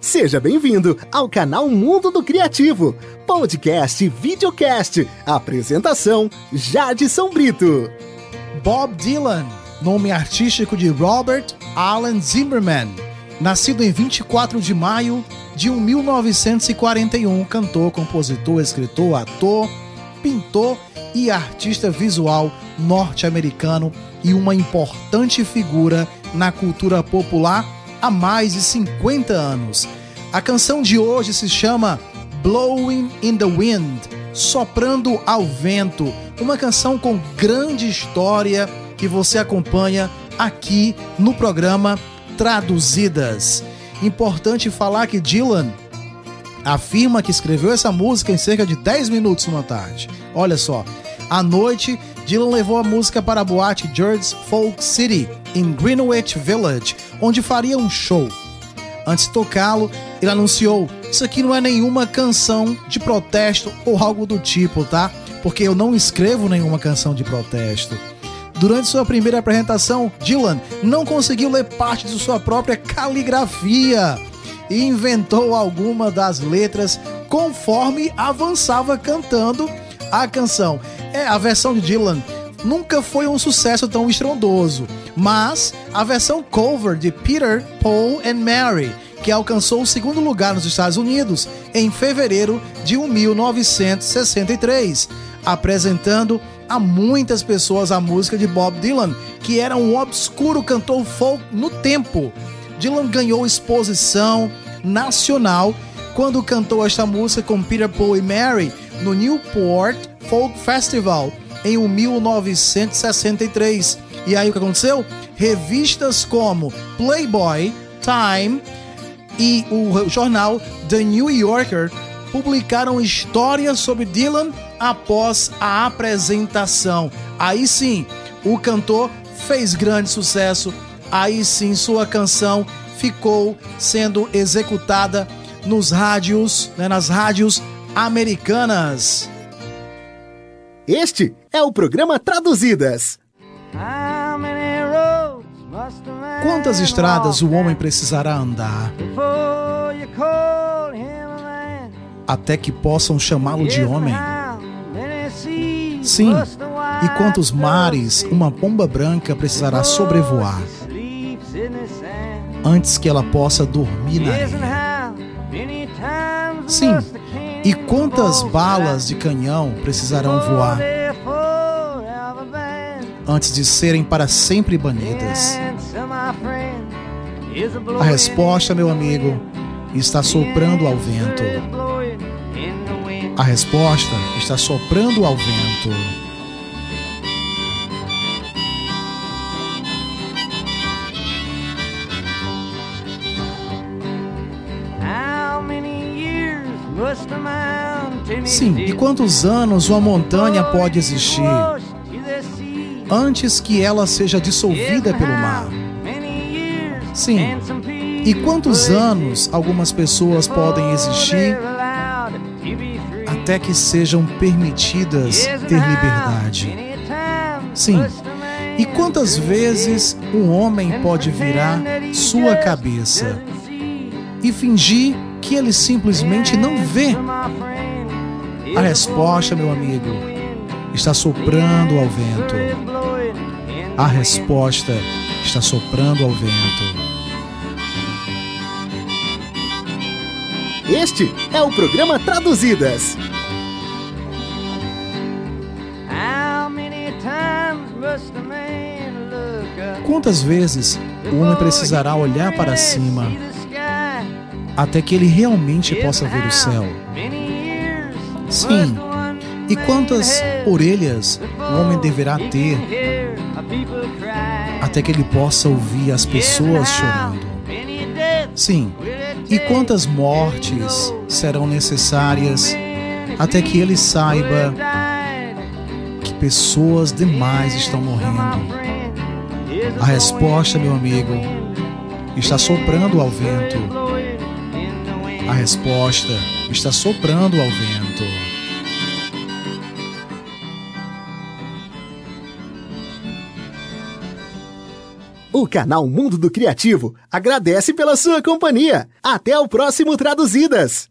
Seja bem-vindo ao canal Mundo do Criativo, podcast e videocast. Apresentação: Jadson Brito. Bob Dylan, nome artístico de Robert Allen Zimmerman, nascido em 24 de maio de 1941, cantor, compositor, escritor, ator, pintor e artista visual norte-americano e uma importante figura na cultura popular há mais de 50 anos. A canção de hoje se chama Blowing in the Wind Soprando ao Vento uma canção com grande história que você acompanha aqui no programa Traduzidas. Importante falar que Dylan afirma que escreveu essa música em cerca de 10 minutos numa tarde. Olha só, à noite, Dylan levou a música para a boate George's Folk City, em Greenwich Village, onde faria um show. Antes de tocá-lo, ele anunciou: Isso aqui não é nenhuma canção de protesto ou algo do tipo, tá? Porque eu não escrevo nenhuma canção de protesto. Durante sua primeira apresentação, Dylan não conseguiu ler parte de sua própria caligrafia e inventou alguma das letras conforme avançava cantando a canção. É, a versão de Dylan nunca foi um sucesso tão estrondoso, mas a versão cover de Peter, Paul and Mary, que alcançou o segundo lugar nos Estados Unidos em fevereiro de 1963, apresentando a muitas pessoas a música de Bob Dylan, que era um obscuro cantor folk no tempo. Dylan ganhou exposição nacional quando cantou esta música com Peter, Paul e Mary no Newport Folk Festival em 1963. E aí o que aconteceu? Revistas como Playboy, Time e o jornal The New Yorker publicaram histórias sobre Dylan após a apresentação. Aí sim, o cantor fez grande sucesso. Aí sim, sua canção ficou sendo executada nos rádios, né, nas rádios americanas. Este é o programa Traduzidas. Quantas estradas o homem precisará andar até que possam chamá-lo de homem? Sim, e quantos mares uma pomba branca precisará sobrevoar antes que ela possa dormir na areia? Sim, e quantas balas de canhão precisarão voar antes de serem para sempre banidas? A resposta, meu amigo, está soprando ao vento. A resposta está soprando ao vento. Sim, e quantos anos uma montanha pode existir antes que ela seja dissolvida pelo mar? Sim, e quantos anos algumas pessoas podem existir até que sejam permitidas ter liberdade? Sim, e quantas vezes um homem pode virar sua cabeça e fingir que ele simplesmente não vê? A resposta, meu amigo, está soprando ao vento. A resposta está soprando ao vento. Este é o programa Traduzidas. Quantas vezes o homem precisará olhar para cima até que ele realmente possa ver o céu? Sim. E quantas orelhas o homem deverá ter até que ele possa ouvir as pessoas chorando? Sim. E quantas mortes serão necessárias até que ele saiba que pessoas demais estão morrendo? A resposta, meu amigo, está soprando ao vento. A resposta está soprando ao vento. O canal Mundo do Criativo agradece pela sua companhia. Até o próximo Traduzidas!